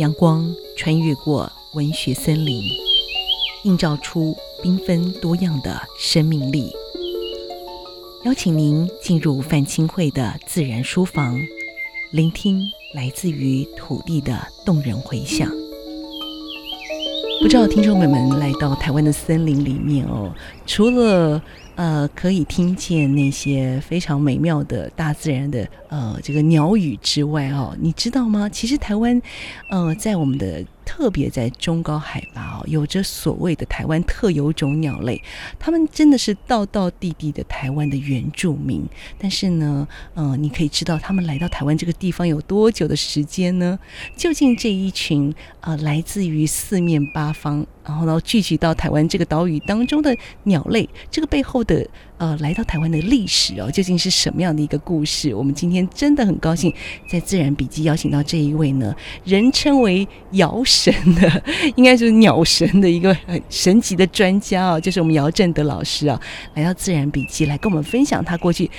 阳光穿越过文学森林，映照出缤纷多样的生命力。邀请您进入范清慧的自然书房，聆听来自于土地的动人回响。不知道听众们们来到台湾的森林里面哦，除了呃可以听见那些非常美妙的大自然的呃这个鸟语之外哦，你知道吗？其实台湾呃在我们的特别在中高海拔哦，有着所谓的台湾特有种鸟类，它们真的是道道地地的台湾的原住民。但是呢，嗯，你可以知道它们来到台湾这个地方有多久的时间呢？究竟这一群呃来自于四面八方，然后呢聚集到台湾这个岛屿当中的鸟类，这个背后的呃来到台湾的历史哦，究竟是什么样的一个故事？我们今天真的很高兴在自然笔记邀请到这一位呢，人称为姚神的，应该是鸟神的一个很神奇的专家啊，就是我们姚振德老师啊，来到自然笔记来跟我们分享他过去。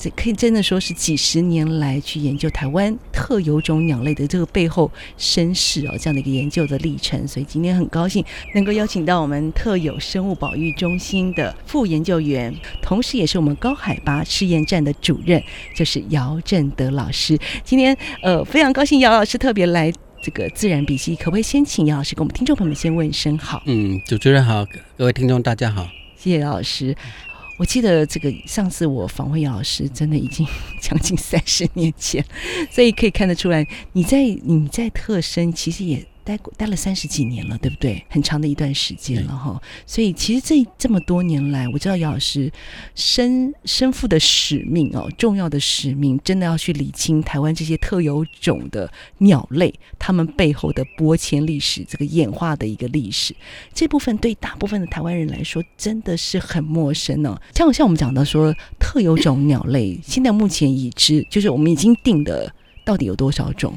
这可以真的说是几十年来去研究台湾特有种鸟类的这个背后身世哦，这样的一个研究的历程。所以今天很高兴能够邀请到我们特有生物保育中心的副研究员，同时也是我们高海拔试验站的主任，就是姚振德老师。今天呃非常高兴姚老师特别来这个自然笔记，可不可以先请姚老师跟我们听众朋友们先问声好？嗯，主持人好，各位听众大家好，谢谢姚老师。我记得这个上次我访问姚老师，真的已经 将近三十年前，所以可以看得出来，你在你在特生其实也。待待了三十几年了，对不对？很长的一段时间了哈。所以其实这这么多年来，我知道姚老师身身负的使命哦，重要的使命，真的要去理清台湾这些特有种的鸟类，它们背后的播迁历史，这个演化的一个历史。这部分对大部分的台湾人来说，真的是很陌生哦。像像我们讲到说特有种鸟类，现在目前已知，就是我们已经定的，到底有多少种？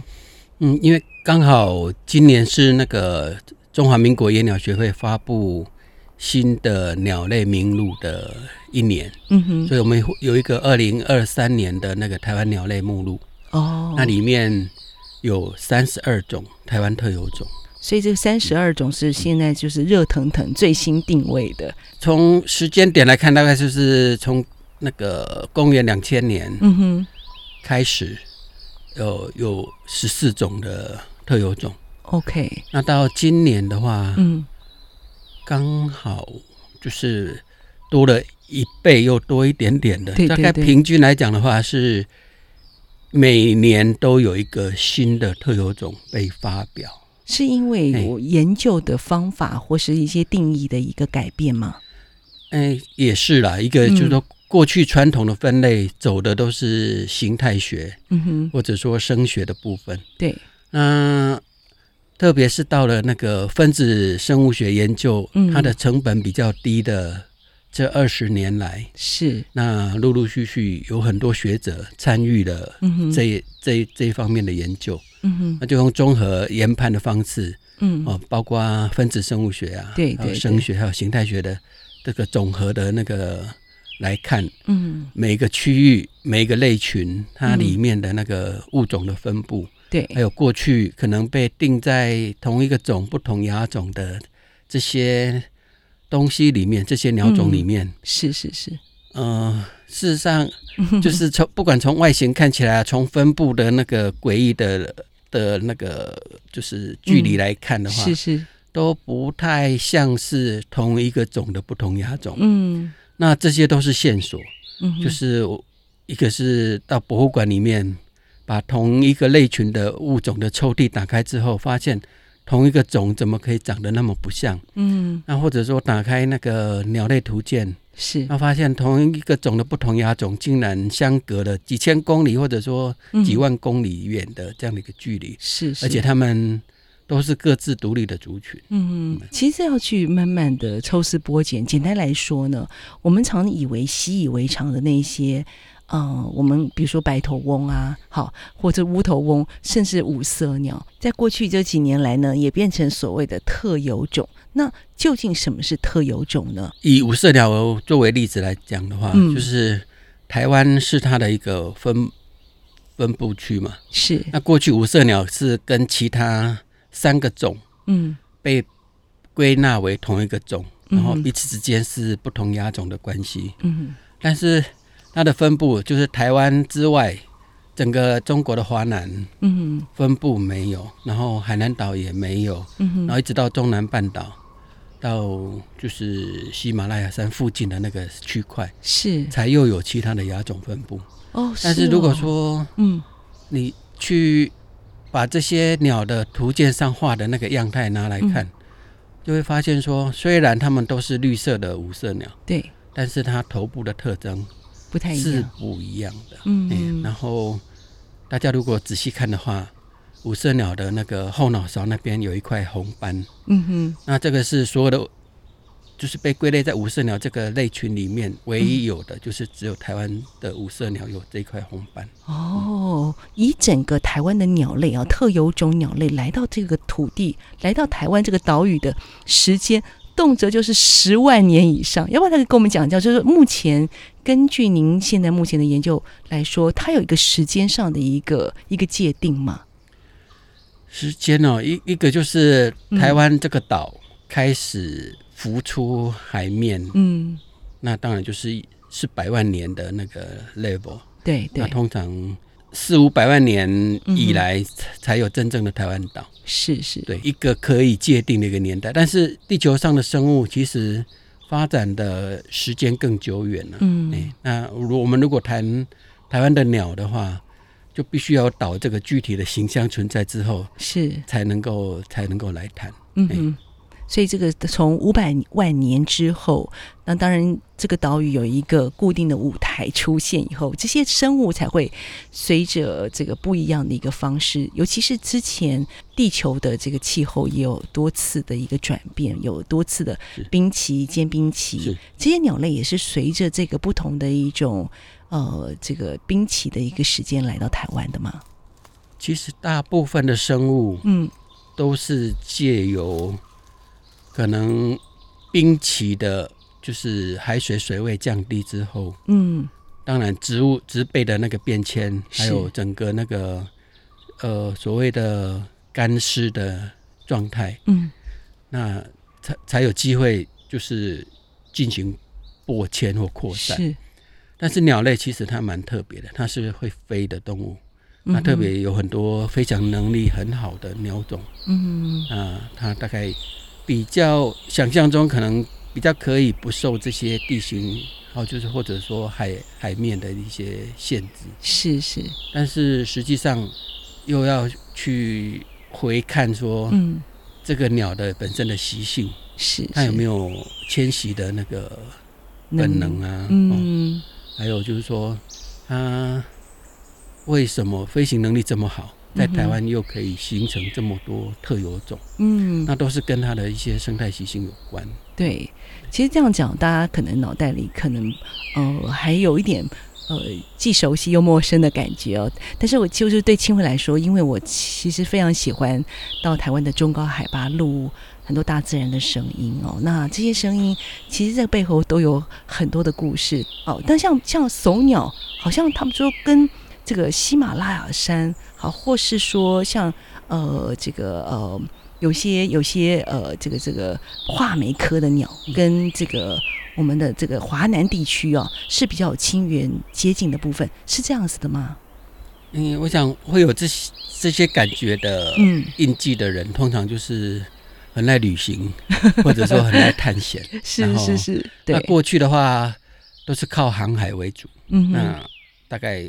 嗯，因为。刚好今年是那个中华民国野鸟学会发布新的鸟类名录的一年，嗯哼，所以我们有一个二零二三年的那个台湾鸟类目录哦，那里面有三十二种台湾特有种，所以这三十二种是现在就是热腾腾最新定位的。从时间点来看，大概就是从那个公元两千年，嗯哼，开始有有十四种的。特有种，OK。那到今年的话，嗯，刚好就是多了一倍又多一点点的，对对对，大概平均来讲的话是每年都有一个新的特有种被发表。是因为我研究的方法或是一些定义的一个改变吗？哎，也是啦。一个就是说，过去传统的分类走的都是形态学，嗯哼，或者说声学的部分，对。嗯，特别是到了那个分子生物学研究，它的成本比较低的这二十年来，是。那陆陆续续有很多学者参与了这这这一方面的研究，嗯哼，那就用综合研判的方式，嗯。哦，包括分子生物学啊，对，还有声学，还有形态学的这个总和的那个来看，嗯，每个区域每一个类群它里面的那个物种的分布。对，还有过去可能被定在同一个种不同亚种的这些东西里面，这些鸟种里面，嗯、是是是，嗯、呃，事实上 就是从不管从外形看起来，从分布的那个诡异的的那个就是距离来看的话，嗯、是是。都不太像是同一个种的不同亚种。嗯，那这些都是线索，嗯，就是一个是到博物馆里面。把同一个类群的物种的抽屉打开之后，发现同一个种怎么可以长得那么不像？嗯，那或者说打开那个鸟类图鉴，是，那发现同一个种的不同亚种竟然相隔了几千公里，或者说几万公里远的这样的一个距离，是、嗯，而且它们都是各自独立的族群。嗯，其实要去慢慢的抽丝剥茧。简单来说呢，我们常以为习以为常的那些。嗯，我们比如说白头翁啊，好，或者乌头翁，甚至五色鸟，在过去这几年来呢，也变成所谓的特有种。那究竟什么是特有种呢？以五色鸟作为例子来讲的话，嗯、就是台湾是它的一个分分布区嘛。是。那过去五色鸟是跟其他三个种，嗯，被归纳为同一个种，然后彼此之间是不同亚种的关系，嗯，但是它的分布就是台湾之外，整个中国的华南，嗯，分布没有，然后海南岛也没有，嗯，然后一直到中南半岛，到就是喜马拉雅山附近的那个区块，是。才又有其他的亚种分布。哦，但是如果说，嗯，你去把这些鸟的图鉴上画的那个样态拿来看，就会发现说，虽然它们都是绿色的五色鸟，对，但是它头部的特征。不太一样，是不一样的。嗯，嗯，然后大家如果仔细看的话，五色鸟的那个后脑勺那边有一块红斑。嗯哼，那这个是所有的，就是被归类在五色鸟这个类群里面唯一有的，就是只有台湾的五色鸟有这一块红斑。哦，以整个台湾的鸟类啊，特有种鸟类来到这个土地，来到台湾这个岛屿的时间。动辄就是十万年以上，要不然他就跟我们讲讲，就是目前根据您现在目前的研究来说，它有一个时间上的一个一个界定吗？时间哦，一一个就是台湾这个岛开始浮出海面，嗯，那当然就是是百万年的那个 level，对对，那通常。四五百万年以来才有真正的台湾岛，是是，对一个可以界定的一个年代。但是地球上的生物其实发展的时间更久远了。嗯，欸、那如我们如果谈台湾的鸟的话，就必须要岛这个具体的形象存在之后，是才能够才能够来谈。嗯嗯。所以这个从五百万年之后，那当然这个岛屿有一个固定的舞台出现以后，这些生物才会随着这个不一样的一个方式，尤其是之前地球的这个气候也有多次的一个转变，有多次的冰期、间冰期，这些鸟类也是随着这个不同的一种呃这个冰期的一个时间来到台湾的吗？其实大部分的生物，嗯，都是借由。可能冰期的，就是海水水位降低之后，嗯，当然植物植被的那个变迁，还有整个那个呃所谓的干湿的状态，嗯，那才才有机会就是进行播迁或扩散。是，但是鸟类其实它蛮特别的，它是会飞的动物，它特别有很多飞翔能力很好的鸟种，嗯啊，它大概。比较想象中可能比较可以不受这些地形，好，就是或者说海海面的一些限制，是是。但是实际上又要去回看说，嗯，这个鸟的本身的习性，是它有没有迁徙的那个本能啊？嗯，还有就是说它为什么飞行能力这么好？在台湾又可以形成这么多特有种，嗯，那都是跟它的一些生态习性有关。对，其实这样讲，大家可能脑袋里可能呃还有一点呃既熟悉又陌生的感觉哦。但是我就是对清辉来说，因为我其实非常喜欢到台湾的中高海拔录很多大自然的声音哦。那这些声音其实，在背后都有很多的故事哦。但像像怂鸟，好像他们说跟这个喜马拉雅山。啊，或是说像呃这个呃有些有些呃这个这个画眉科的鸟，跟这个我们的这个华南地区啊是比较有亲缘接近的部分，是这样子的吗？嗯，我想会有这些这些感觉的嗯印记的人，通常就是很爱旅行，或者说很爱探险。是是是，对。那过去的话都是靠航海为主，嗯，那大概。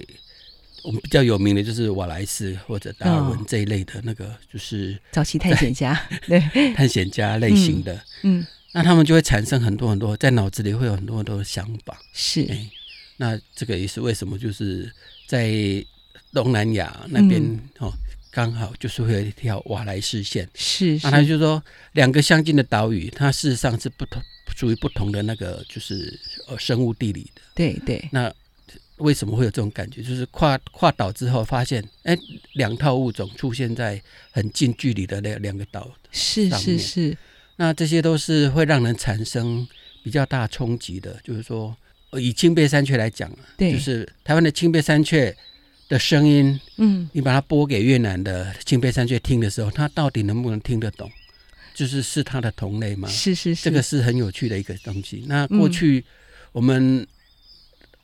我们比较有名的就是瓦莱斯或者达尔文这一类的那个，就是早期探险家，对。探险家类型的，嗯，嗯，那他们就会产生很多很多，在脑子里会有很多很多的想法，是，欸，那这个也是为什么就是在东南亚那边，嗯，哦，刚好就是会有一条瓦莱斯线，是，是，那他就说两个相近的岛屿，它事实上是不同，属于不同的那个就是呃生物地理的，对对，那。为什么会有这种感觉？就是跨跨岛之后，发现哎，两套物种出现在很近距离的那两个岛。是是是，那这些都是会让人产生比较大冲击的。就是说，以青背山雀来讲，对，就是台湾的青背山雀，的声音，嗯，你把它播给越南的青背山雀听的时候，它到底能不能听得懂？就是是它的同类吗？是是是，这个是很有趣的一个东西。那过去我们，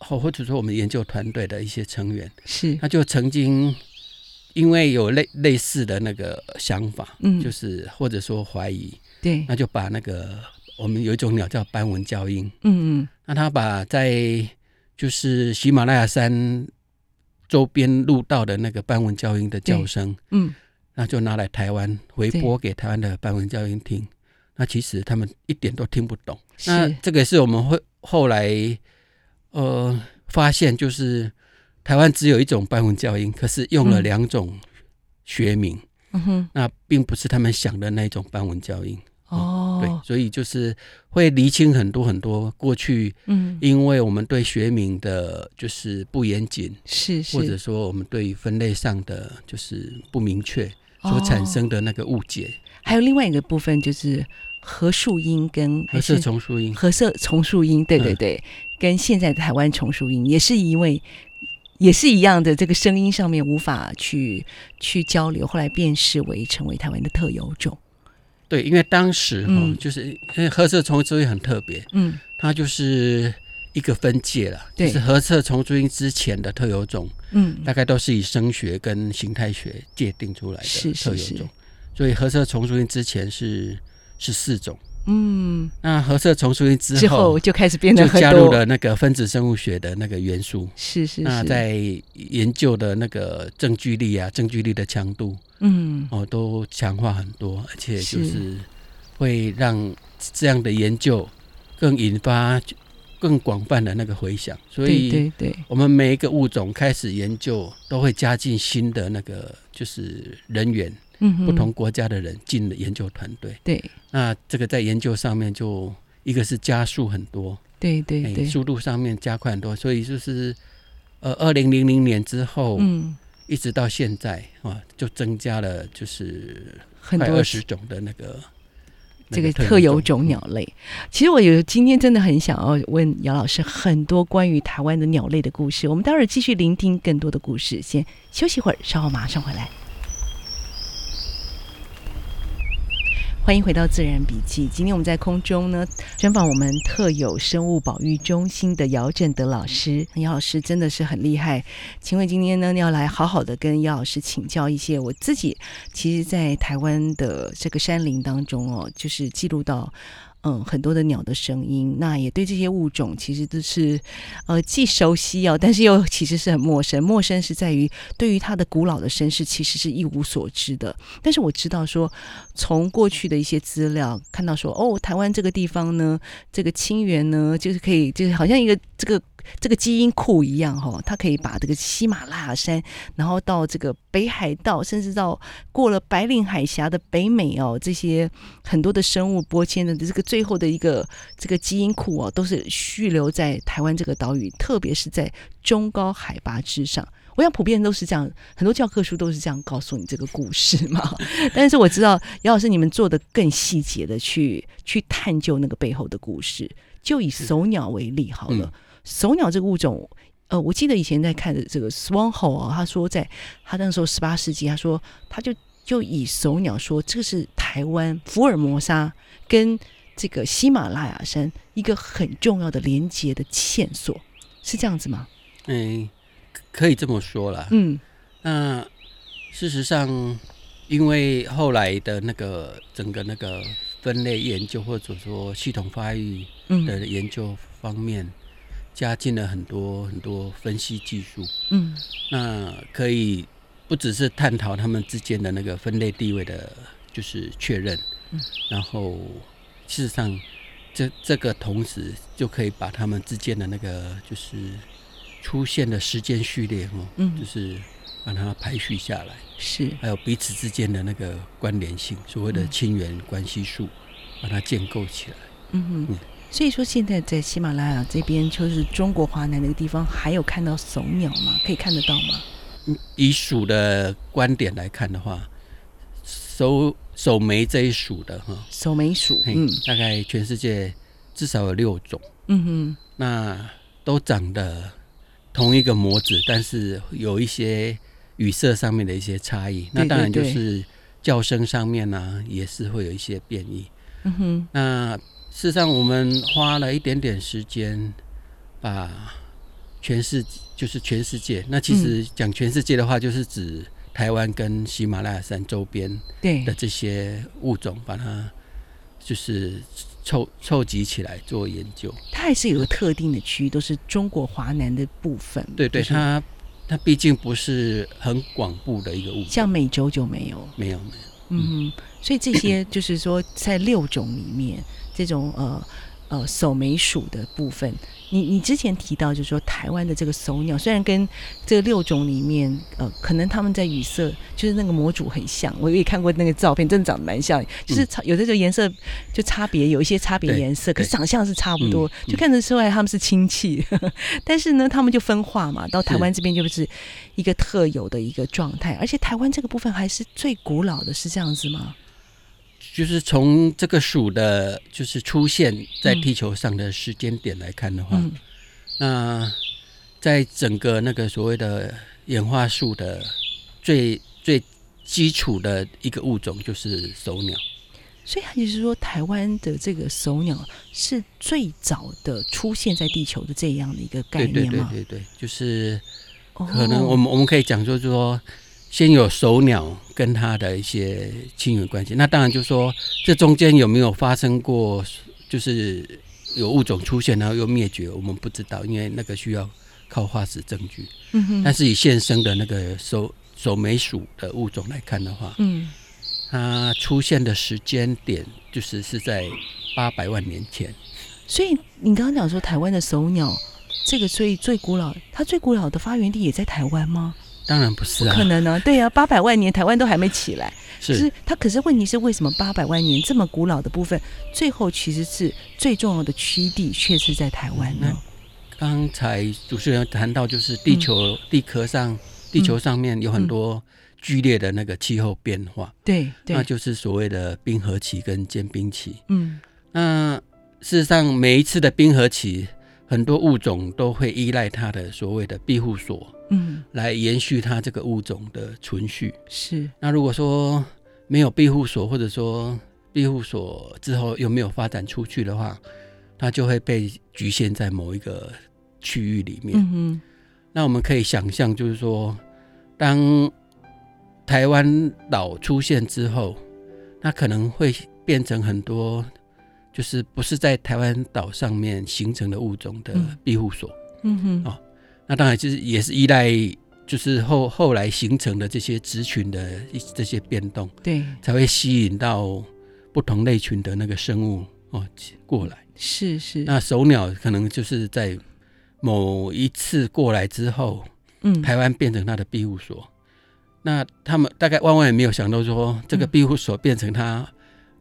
或、嗯、或者说我们研究团队的一些成员，是，他就曾经因为有类类似的那个想法，嗯，就是或者说怀疑，对，那就把那个我们有一种鸟叫斑纹鷦莺，嗯嗯，那他把在就是喜马拉雅山。周边路道的那个斑纹鷦莺的叫声，嗯，那就拿来台湾回播给台湾的斑纹鷦莺听。那其实他们一点都听不懂。那这个是我们会后来呃发现，就是台湾只有一种斑纹鷦莺，可是用了两种学名。嗯哼，那并不是他们想的那种斑纹鷦莺。哦，对，所以就是会厘清很多很多过去，嗯，因为我们对学名的就是不严谨，是是，或者说我们对于分类上的就是不明确所产生的那个误解。还有另外一个部分就是褐树音跟褐色丛树莺，褐色丛树音，对对对，跟现在的台湾重树莺也是因为也是一样的，这个声音上面无法去去交流，后来辨识为成为台湾的特有种。对，因为当时哈，嗯、就是因为褐色丛树莺很特别，嗯，它就是一个分界了，对，就是褐色丛树莺之前的特有种，嗯，大概都是以声学跟形态学界定出来的特有种，是是是，所以褐色丛树莺之前是十四种。嗯，那核色丛树莺之后，之后就开始变得就加入了那个分子生物学的那个元素，是是是。那在研究的那个证据力啊，证据力的强度，嗯，哦，都强化很多，而且就是会让这样的研究更引发更广泛的那个回响。所以，对对，我们每一个物种开始研究，都会加进新的那个就是人员。嗯，不同国家的人进了研究团队，对，那这个在研究上面就一个是加速很多，对对对，速度上面加快很多，所以就是呃，二零零零年之后，嗯，一直到现在啊，就增加了就是很多二十种的那个这个特有种鸟类。其实我有今天真的很想要问姚老师很多关于台湾的鸟类的故事，我们待会儿继续聆听更多的故事，先休息一会儿，稍后马上回来。欢迎回到《自然笔记》。今天我们在空中呢，专访我们特有生物保育中心的姚正德老师。姚老师真的是很厉害。请问今天呢，要来好好的跟姚老师请教一些我自己，其实，在台湾的这个山林当中哦，就是记录到。嗯，很多的鸟的声音，那也对这些物种其实都是，呃，既熟悉哦，但是又其实是很陌生。陌生是在于对于它的古老的身世，其实是一无所知的。但是我知道说，从过去的一些资料看到说，哦，台湾这个地方呢，这个清源呢，就是可以，就是好像一个这个。这个基因库一样哈，它可以把这个喜马拉雅山，然后到这个北海道，甚至到过了白令海峡的北美哦，这些很多的生物播迁的这个最后的一个这个基因库哦，都是蓄留在台湾这个岛屿，特别是在中高海拔之上。我想普遍都是这样，很多教科书都是这样告诉你这个故事嘛。但是我知道姚老师你们做的更细节的去去探究那个背后的故事，就以手鸟为例好了。手鸟这个物种，呃，我记得以前在看的这个 Swan Hall 啊，他说在他那时候十八世纪，他说他就就以手鸟说这个是台湾福尔摩沙跟这个喜马拉雅山一个很重要的连接的线索，是这样子吗？嗯，可以这么说啦。嗯，那事实上，因为后来的那个整个那个分类研究或者说系统发育的研究方面。嗯加进了很多很多分析技术，嗯，那可以不只是探讨他们之间的那个分类地位的，就是确认，嗯，然后事实上，这这个同时就可以把他们之间的那个就是出现的时间序列，哦，嗯，就是把它排序下来，是，还有彼此之间的那个关联性，所谓的亲缘关系数，把它建构起来，嗯哼。嗯。所以说，现在在喜马拉雅这边，就是中国华南那个地方，还有看到怂鸟吗？可以看得到吗？以属的观点来看的话，手手眉这一属的哈，手眉属，嗯，大概全世界至少有六种，嗯哼，那都长得同一个模子，但是有一些语色上面的一些差异。那当然就是叫声上面呢、啊，也是会有一些变异。嗯哼。那事实上，我们花了一点点时间，把全世就是全世界。那其实讲全世界的话，就是指台湾跟喜马拉雅山周边的这些物种，把它就是。凑凑集起来做研究，它还是有个特定的区域，都是中国华南的部分。对对，就是、它它毕竟不是很广布的一个物种，像美洲就没有，没有没有。嗯，所以这些就是说，在六种里面，这种呃。呃，守眉属的部分，你你之前提到，就是说台湾的这个守鸟，虽然跟这六种里面，呃，可能他们在羽色，就是那个模组很像，我也看过那个照片，真的长得蛮像，就是有的时候颜色就差别，有一些差别颜色，可是长相是差不多，就看得出来他们是亲戚，但是呢，他们就分化嘛，到台湾这边就是一个特有的一个状态，而且台湾这个部分还是最古老的，是这样子吗？就是从这个鼠的，就是出现在地球上的时间点来看的话，嗯、那在整个那个所谓的演化树的最最基础的一个物种就是手鸟。所以，也就是说，台湾的这个手鸟是最早的出现在地球的这样的一个概念吗？对对对对，就是可能我们、哦、我们可以讲说，就是说。先有首鸟跟它的一些亲缘关系，那当然就是说，这中间有没有发生过，就是有物种出现然后又灭绝，我们不知道，因为那个需要靠化石证据。嗯哼。但是以现生的那个手手眉属的物种来看的话，嗯，它出现的时间点就是是在八百万年前。所以你刚刚讲说台湾的首鸟，这个所以最古老，它最古老的发源地也在台湾吗？当然不是啊，不可能呢、啊。对呀、啊，八百万年台湾都还没起来，是，是它。可是问题是，为什么八百万年这么古老的部分，最后其实是最重要的区地却是在台湾呢？刚才主持人谈到，就是地球、嗯、地壳上，地球上面有很多剧烈的那个气候变化，对、嗯，那就是所谓的冰河期跟间冰期。嗯，那事实上每一次的冰河期，很多物种都会依赖它的所谓的庇护所。嗯，来延续它这个物种的存续。是。那如果说没有庇护所，或者说庇护所之后又没有发展出去的话，它就会被局限在某一个区域里面。嗯哼。那我们可以想象，就是说，当台湾岛出现之后，那可能会变成很多，就是不是在台湾岛上面形成的物种的庇护所。嗯哼。哦。那当然就是也是依赖，就是后后来形成的这些族群的这些变动，对，才会吸引到不同类群的那个生物哦过来。是是。那首鸟可能就是在某一次过来之后，嗯，台湾变成它的庇护所。那他们大概万万也没有想到说，这个庇护所变成它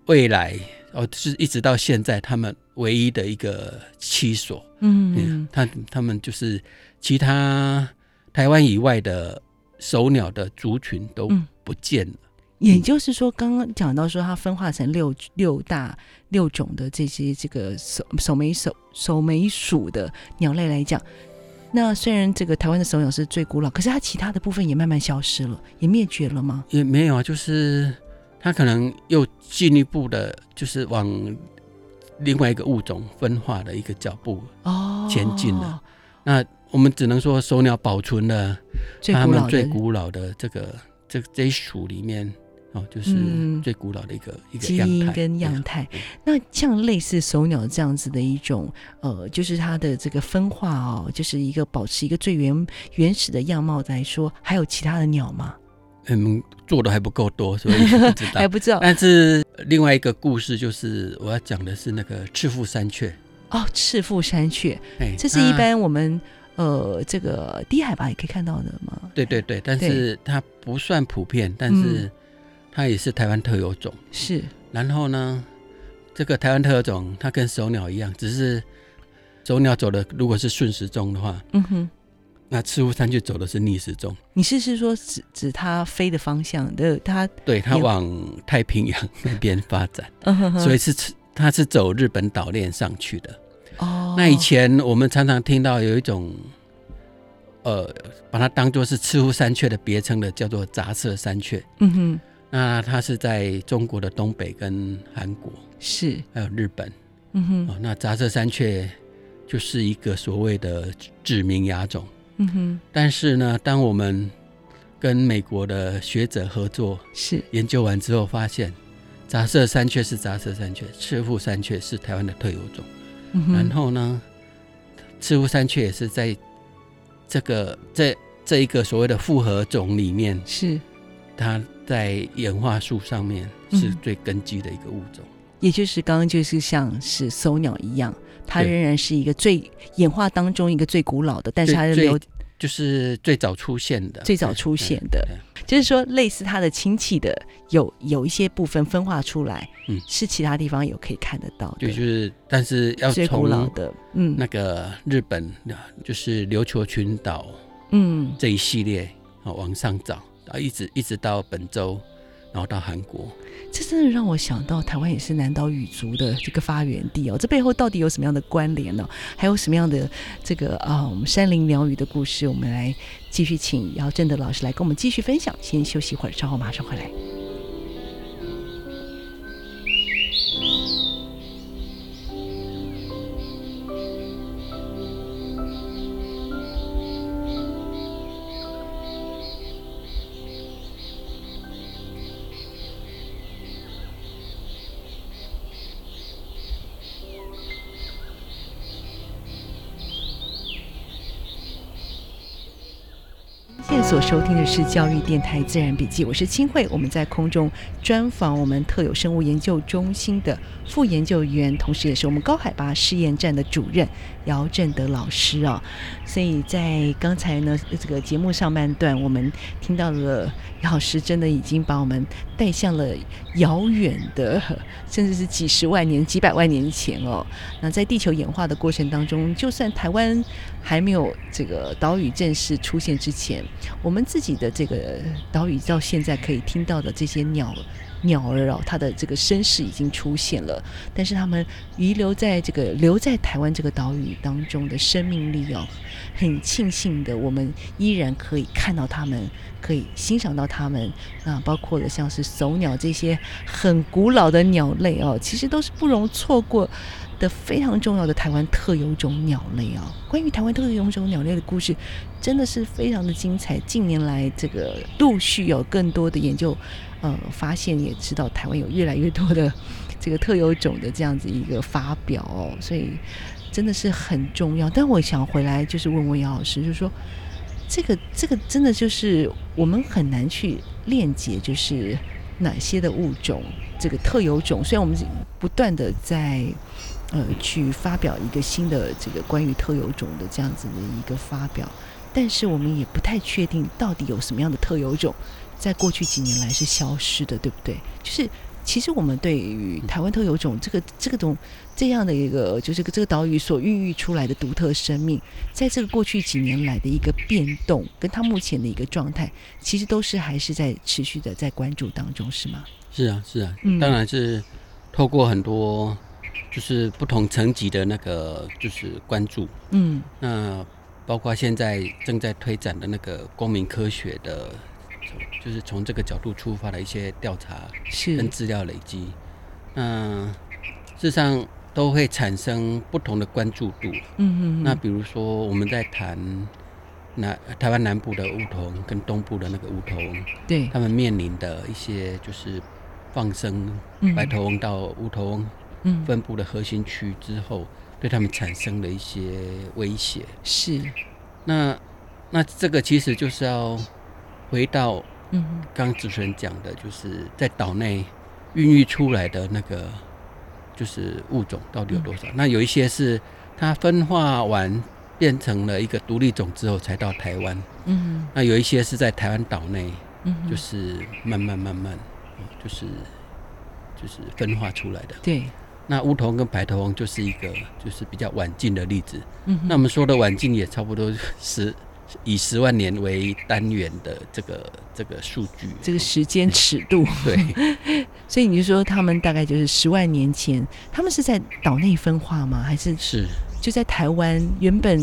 未来、嗯、哦，是一直到现在他们唯一的一个栖所。嗯，嗯，他他们就是。其他台湾以外的守鸟的族群都不见了。嗯，也就是说，刚刚讲到说，它分化成六六大六种的这些这个守守眉守守眉属的鸟类来讲，那虽然这个台湾的守鸟是最古老，可是它其他的部分也慢慢消失了，也灭绝了吗？也没有啊，就是它可能又进一步的，就是往另外一个物种分化的一个脚步哦前进了。哦，那。我们只能说，手鸟保存了他们最古老的这个这这一属里面哦，就是最古老的一个、嗯、一个基因跟样态。那像类似手鸟这样子的一种呃，就是它的这个分化哦，就是一个保持一个最原原始的样貌来说，还有其他的鸟吗？嗯，做的还不够多，所以不知道 还不知道。但是另外一个故事就是我要讲的是那个赤腹山雀哦，赤腹山雀，哎，这是一般我们。呃，这个低海拔也可以看到的吗？对对对，但是它不算普遍，但是它也是台湾特有种。是，然后呢，这个台湾特有种，它跟手鸟一样，只是守鸟走的如果是顺时钟的话，嗯哼，那赤乌山就走的是逆时钟。你是是说指指它飞的方向的？它对，它往太平洋那边发展，所以是它是走日本岛链上去的。哦，那以前我们常常听到有一种呃把它当做是赤腹山雀的别称的，叫做杂色山雀。嗯哼，那它是在中国的东北跟韩国是，还有日本。嗯哼，哦，那杂色山雀就是一个所谓的指名亚种。嗯哼，但是呢，当我们跟美国的学者合作，是研究完之后发现，杂色山雀是杂色山雀，赤腹山雀是台湾的特有种。嗯、然后呢，赤乌山雀也是在这个这这一个所谓的复合种里面，是。它在演化树上面是最根基的一个物种。嗯也就是刚刚就是像是搜鸟一样，它仍然是一个最演化当中一个最古老的，但是它留就是最早出现的，最早出现的，就是说类似他的亲戚的有有一些部分分化出来，嗯，是其他地方有可以看得到的，就是但是要从最古老的，嗯，那个日本就是琉球群岛，嗯，这一系列啊往上找，然后一直一直到本州。然后到韩国，这真的让我想到台湾也是南岛语族的这个发源地哦。这背后到底有什么样的关联呢？还有什么样的这个啊，我们山林鸟语的故事？我们来继续请姚正德老师来跟我们继续分享。先休息一会儿，稍后马上回来。所收听的是教育电台自然笔记，我是清慧。我们在空中专访我们特有生物研究中心的副研究员，同时也是我们高海拔试验站的主任姚正德老师啊。所以在刚才呢，这个节目上半段，我们听到了姚老师真的已经把我们带向了遥远的，甚至是几十万年、几百万年前哦。那在地球演化的过程当中，就算台湾还没有这个岛屿正式出现之前，我们自己的这个岛屿到现在可以听到的这些鸟鸟儿哦，它的这个身世已经出现了，但是它们遗留在这个留在台湾这个岛屿当中的生命力哦，很庆幸的，我们依然可以看到它们，可以欣赏到它们。啊包括了像是手鸟这些很古老的鸟类哦，其实都是不容错过。的非常重要的台湾特有种鸟类啊，关于台湾特有种鸟类的故事，真的是非常的精彩。近年来，这个陆续有更多的研究，呃，发现也知道台湾有越来越多的这个特有种的这样子一个发表哦，所以真的是很重要。但我想回来就是问问姚老师，就是说这个这个真的就是我们很难去链接，就是哪些的物种这个特有种，虽然我们不断的在。呃，去发表一个新的这个关于特有种的这样子的一个发表，但是我们也不太确定到底有什么样的特有种，在过去几年来是消失的，对不对？就是其实我们对于台湾特有种这个这个种这样的一个，就是这个岛屿所孕育出来的独特生命，在这个过去几年来的一个变动，跟它目前的一个状态，其实都是还是在持续的在关注当中，是吗？是啊，是啊，嗯，当然是透过很多。就是不同层级的那个，就是关注，嗯，那包括现在正在推展的那个公民科学的，就是从这个角度出发的一些调查跟资料累积，那事实上都会产生不同的关注度，嗯嗯，那比如说我们在谈南台湾南部的梧桐跟东部的那个梧桐，对，他们面临的一些就是放生白头翁到梧桐。分布的核心区之后，对他们产生了一些威胁。是，那那这个其实就是要回到，嗯，刚主持人讲的，就是在岛内孕育出来的那个，就是物种到底有多少？嗯、那有一些是它分化完变成了一个独立种之后才到台湾，嗯，那有一些是在台湾岛内，嗯，就是慢慢慢慢，就是就是分化出来的，对。那梧桐跟白头翁就是一个，就是比较晚近的例子。嗯，那我们说的晚近也差不多十以十万年为单元的这个这个数据，这个时间尺度。对，所以你就说他们大概就是十万年前，他们是在岛内分化吗？还是是就在台湾原本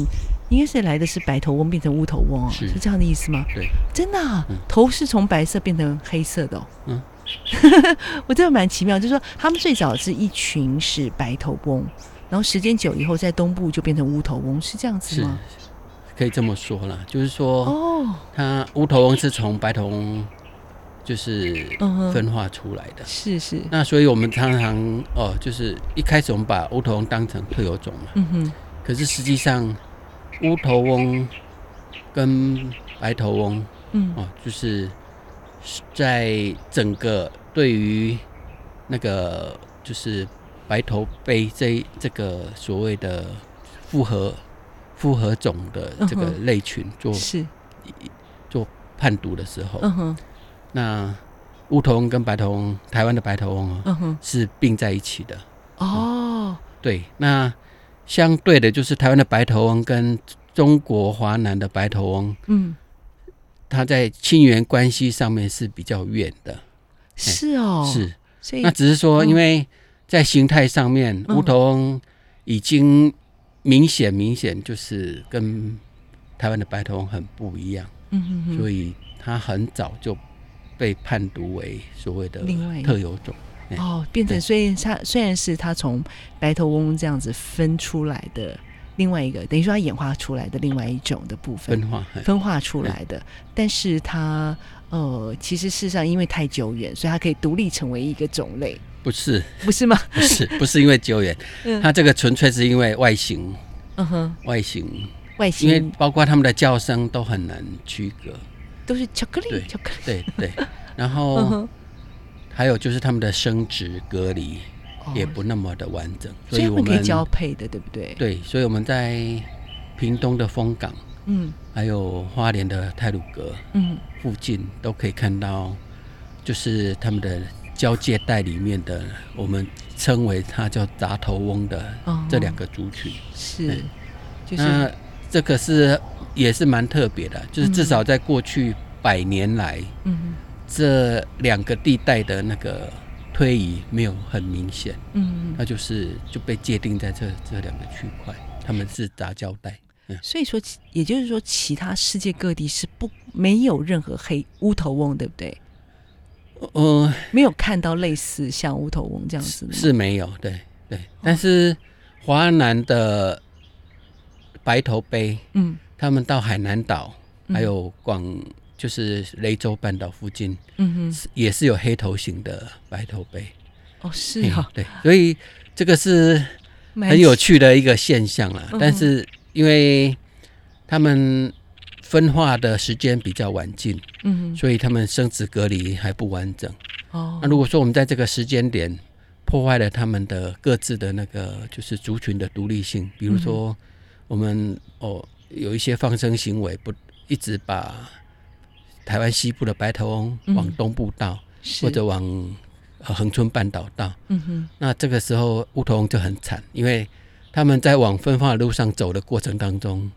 应该是来的是白头翁变成乌头翁啊，是，是这样的意思吗？对，真的、啊嗯，头是从白色变成黑色的、哦。嗯，我觉得蛮奇妙，就是说他们最早是一群是白头翁，然后时间久以后在东部就变成乌头翁，是这样子吗？是，可以这么说啦，就是说哦，他乌头翁是从白头翁就是分化出来的，是、嗯、是。那所以我们常常哦，就是一开始我们把乌头翁当成特有种嘛，嗯哼，可是实际上。乌头翁跟白头翁，嗯，哦，就是在整个对于那个就是白头杯这这个所谓的复合复合种的这个类群做是。做判读的时候，嗯哼，那乌头翁跟白头翁，台湾的白头翁啊，嗯哼，是并在一起的。哦，对，那。相对的，就是台湾的白头翁跟中国华南的白头翁，嗯，它在亲缘关系上面是比较远的。是哦，是，所以那只是说，因为在形态上面，乌头翁已经明显明显就是跟台湾的白头翁很不一样，嗯哼哼，所以它很早就被判读为所谓的特有种。哦，变成虽然它虽然是它从白头翁这样子分出来的另外一个，等于说它演化出来的另外一种的部分，分化分化出来的，但是它呃，其实事实上因为太久远，所以它可以独立成为一个种类，不是。不是吗？不是不是因为久远，它这个纯粹是因为外形，嗯哼，外形。外形，因为包括他们的叫声都很难区隔，都是巧克力，巧克力，对对，然后。嗯还有就是他们的生殖隔离也不那么的完整，所以我们可以交配的，对不对？对，所以我们在屏东的风港，嗯，还有花莲的泰鲁阁，嗯，附近都可以看到，就是他们的交界带里面的，我们称为它叫杂头翁的这两个族群，是，就是那这个是也是蛮特别的，就是至少在过去百年来，嗯。这两个地带的那个推移没有很明显，嗯，那就是就被界定在这这两个区块，他们是杂交带。嗯，所以说，也就是说，其他世界各地是不没有任何黑乌头翁，对不对？呃，没有看到类似像乌头翁这样子是，是没有，对对。但是华南的白头杯，嗯，他们到海南岛还有广。就是雷州半岛附近，嗯哼，也是有黑头型的白头杯。哦，是啊，对，所以这个是很有趣的一个现象啦。但是因为他们分化的时间比较晚近，嗯哼，所以他们生殖隔离还不完整。哦，那如果说我们在这个时间点破坏了他们的各自的那个就是族群的独立性，比如说我们哦有一些放生行为，不一直把。台湾西部的白头翁往东部倒，嗯，或者往恒春半岛倒，嗯哼，那这个时候乌头翁就很惨，因为他们在往分化的路上走的过程当中，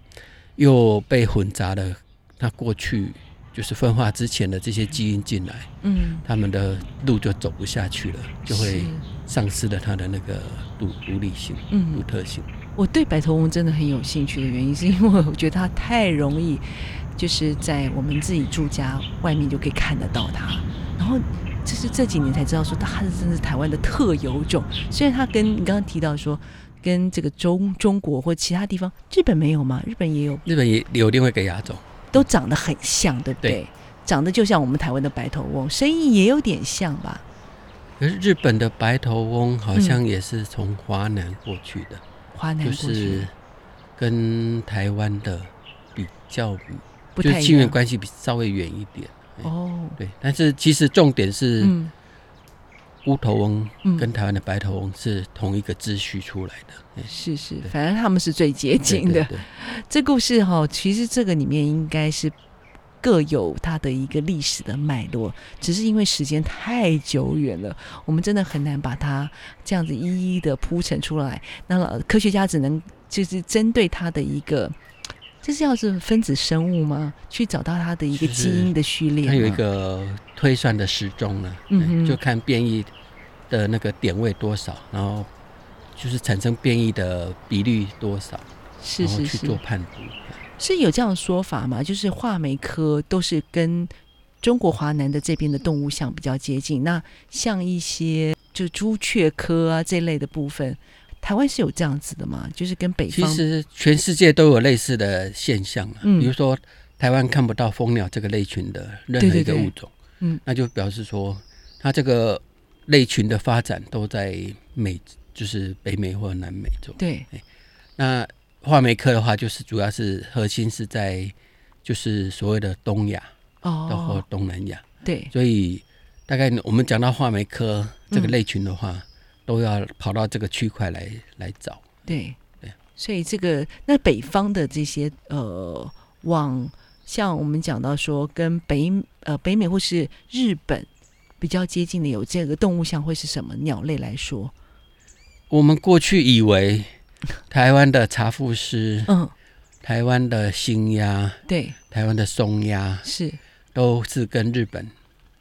又被混杂了。他过去就是分化之前的这些基因进来，嗯，他们的路就走不下去了，就会丧失了它的那个独独立性、嗯，独特性。我对白头翁真的很有兴趣的原因，是因为我觉得它太容易。就是在我们自己住家外面就可以看得到它，然后就是这几年才知道说它是真的是台湾的特有种。虽然它跟你刚刚提到说跟这个中中国或其他地方，日本没有吗？日本也有，日本也有另外一个亚种，都长得很像，对不对？对，长得就像我们台湾的白头翁，声音也有点像吧？可是日本的白头翁好像也是从华南过去的，华南过去就是跟台湾的比较。就亲缘关系比稍微远一点。哦，对，但是其实重点是乌头翁跟台湾的白头翁是同一个秩序出来的，是是，反正他们是最接近的。对对对，这故事哈，其实这个里面应该是各有它的一个历史的脉络，只是因为时间太久远了，我们真的很难把它这样子一一的铺陈出来。那科学家只能就是针对它的一个。这是要是分子生物吗？去找到它的一个基因的序列，它有一个推算的时钟呢。嗯，就看变异的那个点位多少，然后就是产生变异的比率多少。是是是，去做判读。是有这样的说法吗？就是画眉科都是跟中国华南的这边的动物相比较接近。那像一些就朱雀科啊这类的部分，台湾是有这样子的吗？就是跟北方，其实全世界都有类似的现象啊。嗯，比如说台湾看不到蜂鸟这个类群的任何一个物种，对对对，嗯，那就表示说它这个类群的发展都在美，就是北美或者南美洲。对，那。画眉科的话，就是主要是核心是在就是所谓的东亚哦，或东南亚。对，所以大概我们讲到画眉科这个类群的话，嗯、都要跑到这个区块来来找。对对，所以这个那北方的这些呃，往像我们讲到说，跟北呃北美或是日本比较接近的，有这个动物像会是什么鸟类来说？我们过去以为。台湾的茶腹狮，嗯，台湾的新鸭，对，台湾的松鸭是，都是跟日本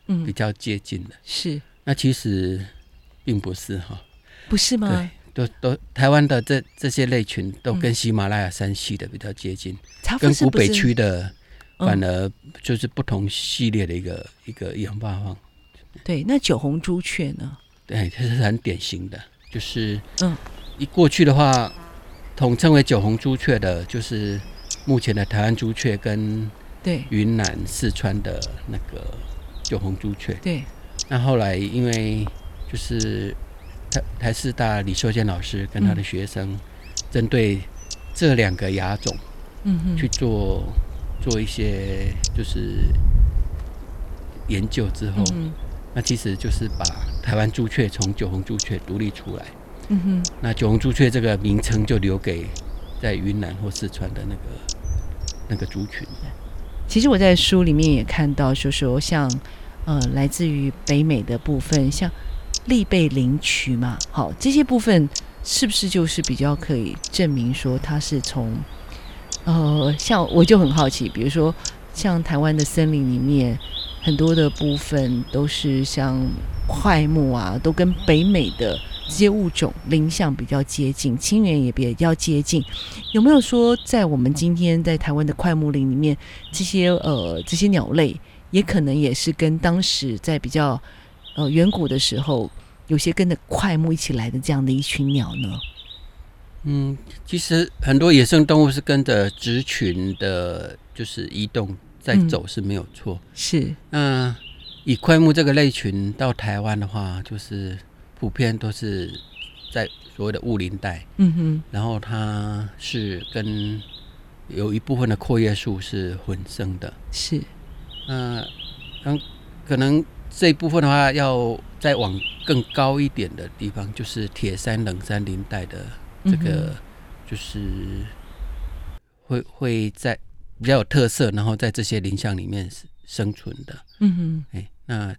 嗯比较接近的，是。那其实并不是哈，不是吗？对，都都台湾的这这些类群都跟喜马拉雅山系的比较接近，嗯、跟古北区的反而就是不同系列的一个、嗯、一个演化方。对，那九红朱雀呢？对，这是很典型的，就是嗯。一过去的话，统称为九红朱雀的，就是目前的台湾朱雀跟对云南、四川的那个九红朱雀。对。那后来因为就是台台师大李秀健老师跟他的学生，针对这两个亚种，嗯去做做一些就是研究之后，嗯、那其实就是把台湾朱雀从九红朱雀独立出来。嗯哼，那九红朱雀这个名称就留给在云南或四川的那个那个族群。其实我在书里面也看到，说说像呃来自于北美的部分，像栗背灵鸾嘛，好，这些部分是不是就是比较可以证明说它是从呃像我就很好奇，比如说像台湾的森林里面很多的部分都是像桧木啊，都跟北美的。这些物种林相比较接近，亲缘也比较接近。有没有说，在我们今天在台湾的桧木林里面，这些呃这些鸟类，也可能也是跟当时在比较呃远古的时候，有些跟着快木一起来的这样的一群鸟呢？嗯，其实很多野生动物是跟着族群的，就是移动在走是没有错。嗯、是。那以快木这个类群到台湾的话，就是。普遍都是在所谓的雾林带，嗯哼，然后它是跟有一部分的阔叶树是混生的，是，那嗯，可能这一部分的话，要再往更高一点的地方，就是铁山冷山林带的这个，就是会会在比较有特色，然后在这些林相里面生存的，嗯哼，哎，那。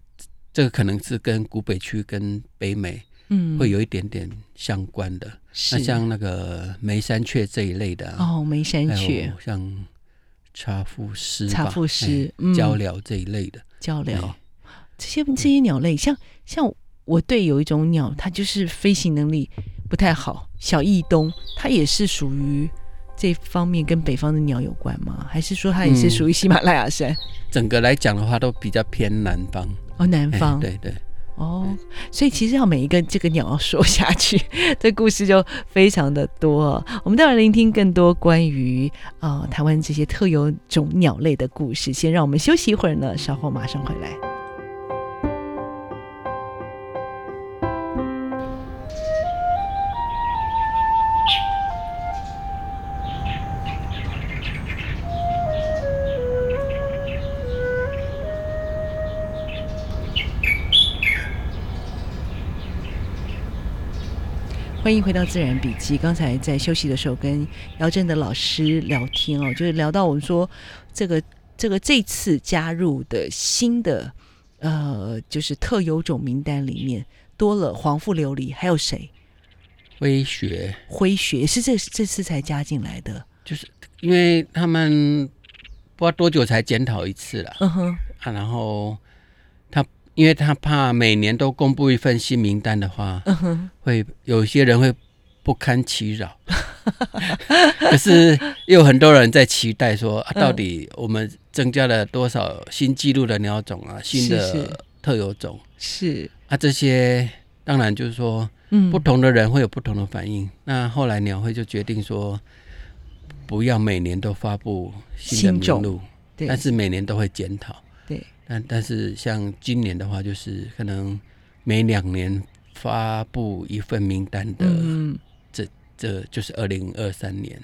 这个可能是跟古北区跟北美，嗯，会有一点点相关的。嗯、那像那个梅山雀这一类的、啊、哦，梅山雀，像茶腹鸶、茶腹鸶、鷦鷯这一类的。鷦鷯，这些这些鸟类，像像我对有一种鸟，它就是飞行能力不太好，小翼东，它也是属于这方面跟北方的鸟有关吗？还是说它也是属于喜马拉雅山？嗯、整个来讲的话，都比较偏南方。哦，南方，欸、对对，哦，所以其实要每一个这个鸟要说下去，这故事就非常的多。我们待会聆听更多关于呃台湾这些特有种鸟类的故事。先让我们休息一会儿呢，稍后马上回来。欢迎回到自然笔记。刚才在休息的时候，跟姚正的老师聊天哦，就是聊到我们说这个这个这次加入的新的呃，就是特有种名单里面多了黄腹琉璃，还有谁？灰学，灰学是这这次才加进来的，就是因为他们不知道多久才检讨一次了，嗯哼啊，然后。因为他怕每年都公布一份新名单的话，嗯、会有一些人会不堪其扰，可是又有很多人在期待说，啊、到底我们增加了多少新纪录的鸟种啊，新的特有种。是。啊，这些当然就是说，嗯，不同的人会有不同的反应。那后来鸟会就决定说，不要每年都发布新的名录，但是每年都会检讨。对，但但是像今年的话，就是可能每两年发布一份名单的，嗯，这这就是二零二三年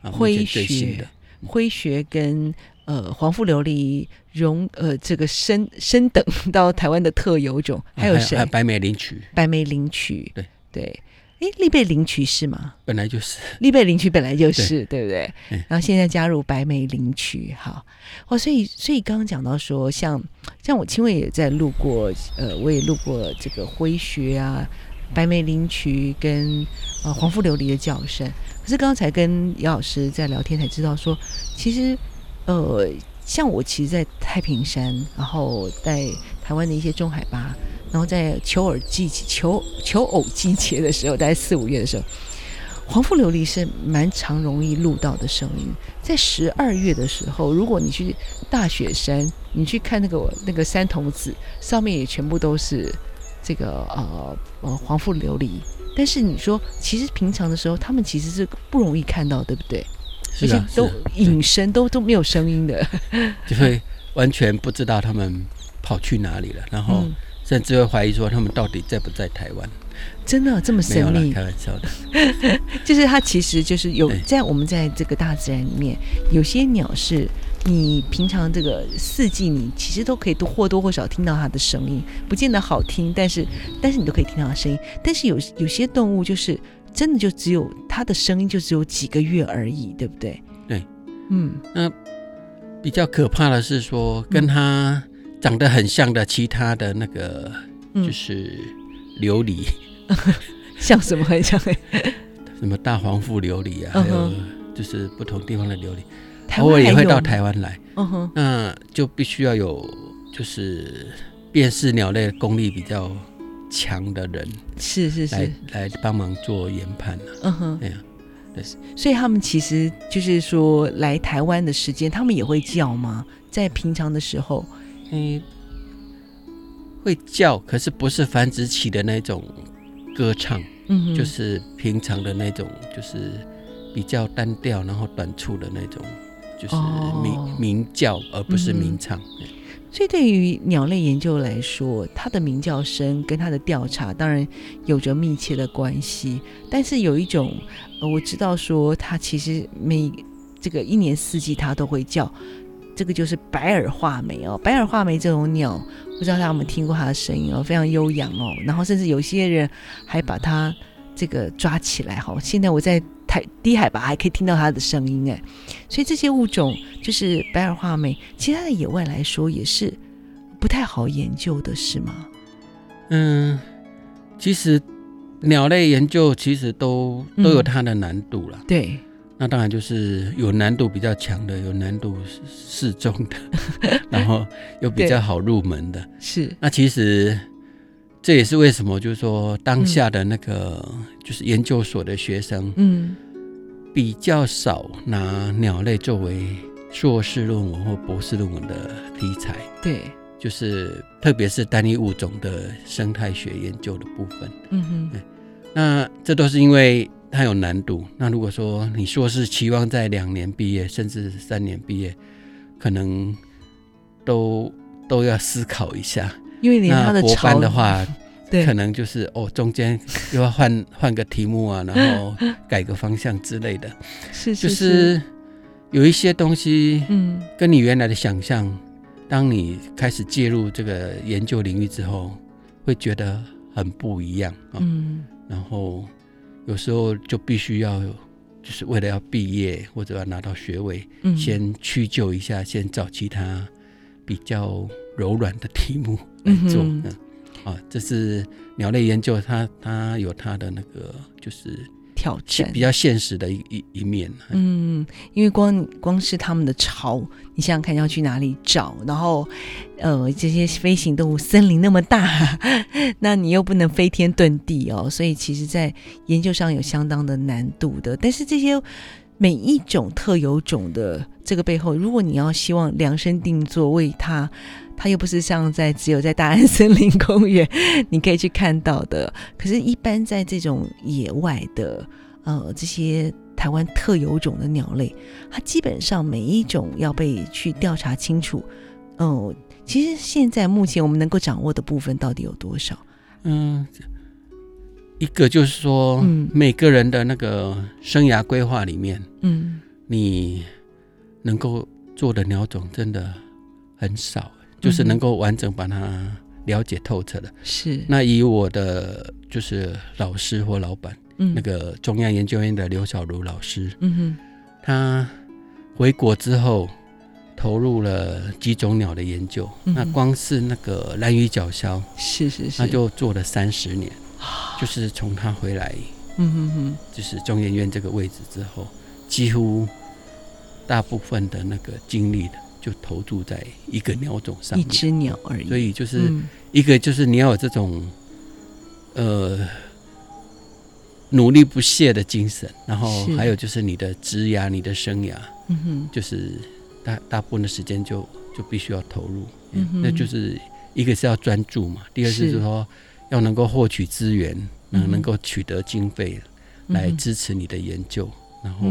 啊，灰学灰学跟呃黄腹琉璃融呃这个升升等到台湾的特有种，还有谁？还有白眉领取，白眉领取，对。对。哎，栗背领取是吗？本来就是 栗背领取本来就是，对，对不对？然后现在加入白眉领取，好哦。所以，所以刚刚讲到说，像像我亲卫也在路过，呃，我也路过这个灰学啊、白眉林区跟呃黄腹琉璃的叫声。可是刚才跟姚老师在聊天才知道说，其实呃，像我其实，在太平山，然后在台湾的一些中海拔。然后在求偶季节、求求偶季节的时候，大概四五月的时候，黄腹琉璃是蛮常容易录到的声音。在十二月的时候，如果你去大雪山，你去看那个那个山童子，上面也全部都是这个呃呃黄腹琉璃。但是你说，其实平常的时候，他们其实是不容易看到，对不对？是啊，而且都隐身，都都没有声音的，就会完全不知道他们跑去哪里了。然后。嗯甚至会怀疑说他们到底在不在台湾？真的这么神秘？开玩笑的，就是它其实就是有在我们在这个大自然里面，有些鸟是你平常这个四季你其实都可以多或多或少听到它的声音，不见得好听，但是但是你都可以听到它声音。但是有有些动物就是真的就只有它的声音就只有几个月而已，对不对？对，嗯，那比较可怕的是说跟它。长得很像的其他的那个，就是琉璃，嗯、像什么很像？什么大黄腹琉璃啊，还有就是不同地方的琉璃，偶尔也会到台湾来。嗯哼，那就必须要有就是辨识鸟类功力比较强的人，是是是，来来帮忙做研判了。嗯哼，哎呀，对。所以他们其实就是说来台湾的时间，他们也会叫吗？在平常的时候。嗯，会叫，可是不是繁殖期的那种歌唱，嗯，就是平常的那种，就是比较单调，然后短促的那种，就是鸣鸣、哦、叫，而不是鸣唱。嗯、所以，对于鸟类研究来说，它的鸣叫声跟它的调查当然有着密切的关系。但是有一种，呃，我知道说它其实每这个一年四季它都会叫。这个就是白耳画眉哦，白耳画眉这种鸟，不知道大家有没有听过它的声音哦，非常悠扬哦。然后甚至有些人还把它这个抓起来哈。现在我在台低海拔还可以听到它的声音哎。所以这些物种就是白耳画眉，其他的野外来说也是不太好研究的，是吗？嗯，其实鸟类研究其实都都有它的难度了。嗯，对。那当然就是有难度比较强的，有难度适中的，然后又比较好入门的。是。那其实这也是为什么，就是说当下的那个就是研究所的学生，嗯，比较少拿鸟类作为硕士论文或博士论文的题材。对。就是特别是单一物种的生态学研究的部分。嗯哼。那这都是因为。它有难度。那如果说你说是期望在两年毕业，甚至三年毕业，可能都都要思考一下。因为连他的博班的话，对，可能就是哦，中间又要换 换个题目啊，然后改个方向之类的。是，是，是，就是有一些东西，嗯，跟你原来的想象，嗯，当你开始介入这个研究领域之后，会觉得很不一样啊。嗯，然后。有时候就必须要，就是为了要毕业或者要拿到学位，嗯、先屈就一下，先找其他比较柔软的题目来做。嗯，啊，这是鸟类研究它，它它有它的那个就是挑战，比较现实的一一一面。嗯，因为光光是他们的巢，你想想看要去哪里找，然后呃，这些飞行动物，森林那么大，那你又不能飞天遁地哦，所以其实在研究上有相当的难度的。但是这些每一种特有种的这个背后，如果你要希望量身定做为它。它又不是像在只有在大安森林公园你可以去看到的，可是，一般在这种野外的，呃，这些台湾特有种的鸟类，它基本上每一种要被去调查清楚。哦、其实现在目前我们能够掌握的部分到底有多少？嗯，一个就是说，嗯，每个人的那个生涯规划里面，嗯，你能够做的鸟种真的很少。就是能够完整把它了解透彻的，是。那以我的就是老师或老板，嗯，那个中央研究院的刘小如老师，嗯哼，他回国之后投入了几种鸟的研究，嗯、那光是那个蓝鱼角鸮，是是是，他就做了三十年，就是从他回来，嗯哼哼，就是中研院这个位置之后，几乎大部分的那个精力的。就投注在一个鸟种上，一只鸟而已。所以就是一个，就是你要有这种呃努力不懈的精神，然后还有就是你的职涯、你的生涯，嗯哼，就是大大部分的时间就就必须要投入。嗯哼，那就是一个是要专注嘛，第二是说要能够获取资源，能能够取得经费来支持你的研究，然后。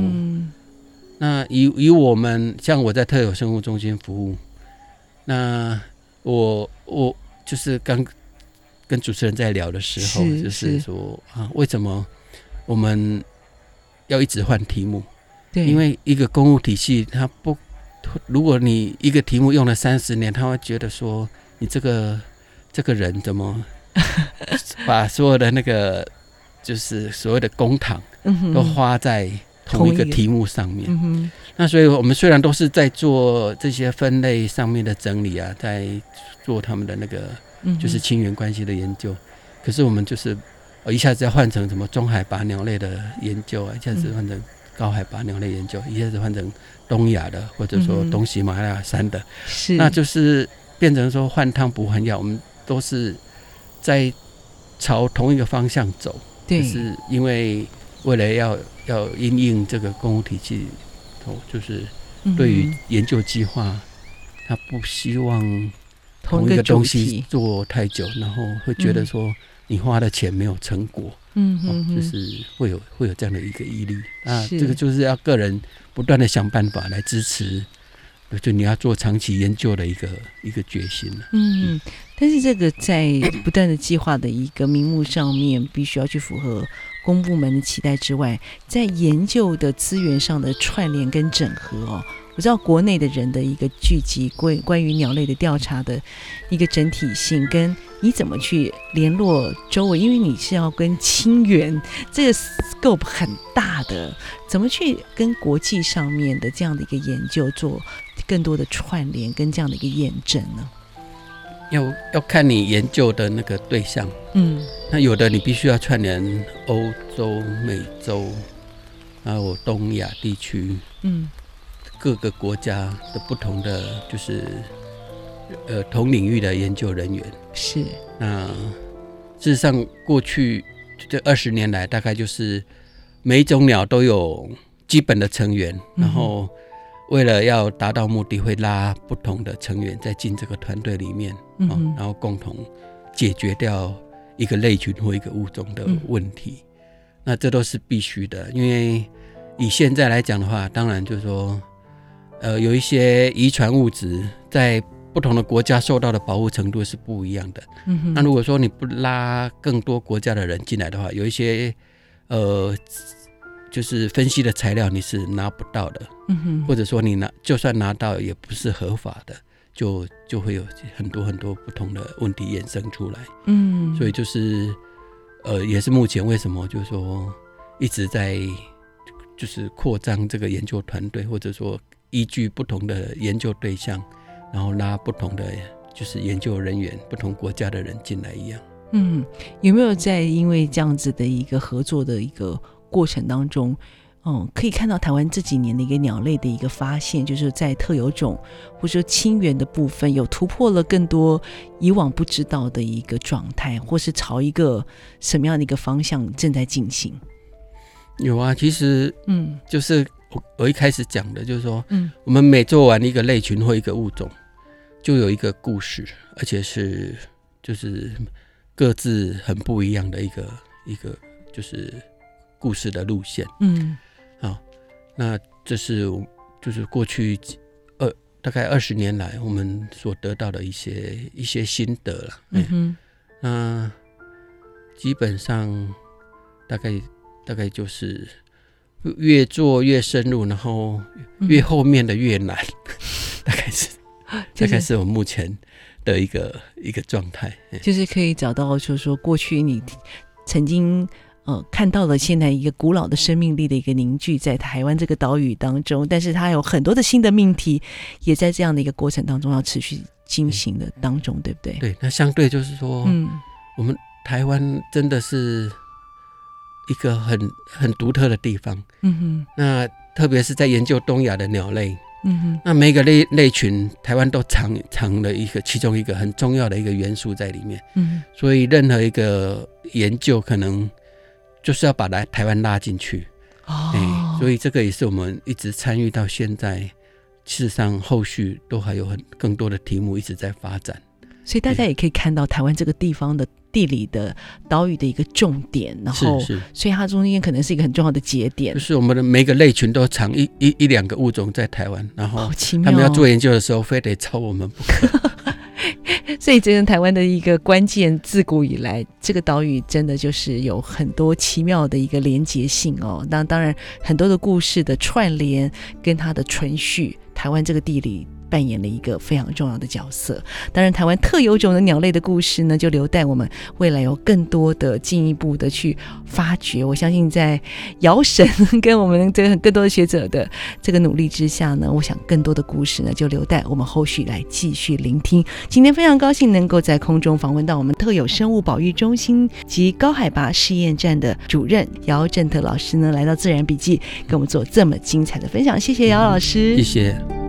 那以以我们像我在特有生物中心服务，那我我就是刚跟主持人在聊的时候，是就是。说啊，为什么我们要一直换题目？对，因为一个公务体系，它不，如果你一个题目用了三十年，他会觉得说你这个这个人怎么 把所有的那个就是所谓的公堂都花在。同一个题目上面，嗯、那所以我们虽然都是在做这些分类上面的整理啊，在做他们的那个就是亲缘关系的研究，嗯、可是我们就是一下子要换成什么中海拔鸟类的研究啊，一下子换成高海拔鸟类研究，一下子换成东亚的或者说东喜马拉雅山的，是，那就是变成说换汤不换药，我们都是在朝同一个方向走，对，是因为。为了要要因应这个公务体系，就是对于研究计划，他不希望同一个东西做太久，然后会觉得说你花的钱没有成果，嗯哼，就是会有会有这样的一个毅力啊。这个就是要个人不断的想办法来支持，就你要做长期研究的一个一个决心。嗯，但是这个在不断的计划的一个名目上面，必须要去符合。公部门的期待之外，在研究的资源上的串联跟整合哦，我知道国内的人的一个聚集，关关于鸟类的调查的一个整体性，跟你怎么去联络周围，因为你是要跟亲缘，这个 scope 很大的，怎么去跟国际上面的这样的一个研究做更多的串联跟这样的一个验证呢？要要看你研究的那个对象，嗯，那有的你必须要串联欧洲、美洲，还有东亚地区，嗯，各个国家的不同的就是呃同领域的研究人员是。那事实上，过去这二十年来，大概就是每一种鸟都有基本的成员，然后。为了要达到目的，会拉不同的成员再进这个团队里面，嗯、哦，然后共同解决掉一个类群或一个物种的问题。嗯、那这都是必须的，因为以现在来讲的话，当然就是说，呃，有一些遗传物质在不同的国家受到的保护程度是不一样的。那如果说你不拉更多国家的人进来的话，有一些呃。就是分析的材料你是拿不到的，嗯哼，或者说你拿就算拿到也不是合法的，就就会有很多很多不同的问题衍生出来，嗯，所以就是呃也是目前为什么就是说一直在就是扩张这个研究团队，或者说依据不同的研究对象，然后拉不同的就是研究人员，不同国家的人进来一样。嗯，有没有在因为这样子的一个合作的一个过程当中，嗯，可以看到台湾这几年的一个鸟类的一个发现，就是在特有种或者说亲缘的部分，有突破了更多以往不知道的一个状态，或是朝一个什么样的一个方向正在进行。有啊，其实，嗯，就是我我一开始讲的，就是说，嗯，我们每做完一个类群或一个物种，就有一个故事，而且是就是各自很不一样的一个一个就是故事的路线，嗯，好，那这是就是过去二大概二十年来我们所得到的一些一些心得了，嗯哼，那基本上大概。大概就是越做越深入，然后越后面的越难，嗯、大概是，大概是我目前的一个一个状态，就是可以找到，就是说过去你曾经呃看到了现在一个古老的生命力的一个凝聚在台湾这个岛屿当中，但是它有很多的新的命题，也在这样的一个过程当中要持续进行的当中，对不对？对，那相对就是说，嗯，我们台湾真的是。一个很很独特的地方，嗯哼。那特别是在研究东亚的鸟类，嗯哼。那每个类类群，台湾都藏藏了一个其中一个很重要的一个元素在里面，嗯。所以任何一个研究，可能就是要把来台湾拉进去，哦、欸。所以这个也是我们一直参与到现在，事实上后续都还有很更多的题目一直在发展。所以大家也可以看到台湾这个地方的地理的岛屿的一个重点，然后，所以它中间可能是一个很重要的节点。就是我们的每个类群都藏一一一两个物种在台湾，然后他们要做研究的时候，非得抄我们不可。所以，这是台湾的一个关键。自古以来，这个岛屿真的就是有很多奇妙的一个连结性哦。那当然，很多的故事的串联跟它的存续，台湾这个地理。扮演了一个非常重要的角色。当然，台湾特有种的鸟类的故事呢，就留待我们未来有更多的进一步的去发掘。我相信，在姚神跟我们这个更多的学者的这个努力之下呢，我想更多的故事呢，就留待我们后续来继续聆听。今天非常高兴能够在空中访问到我们特有生物保育中心及高海拔试验站的主任姚振特老师呢，来到自然笔记跟我们做这么精彩的分享。谢谢姚老师，谢谢。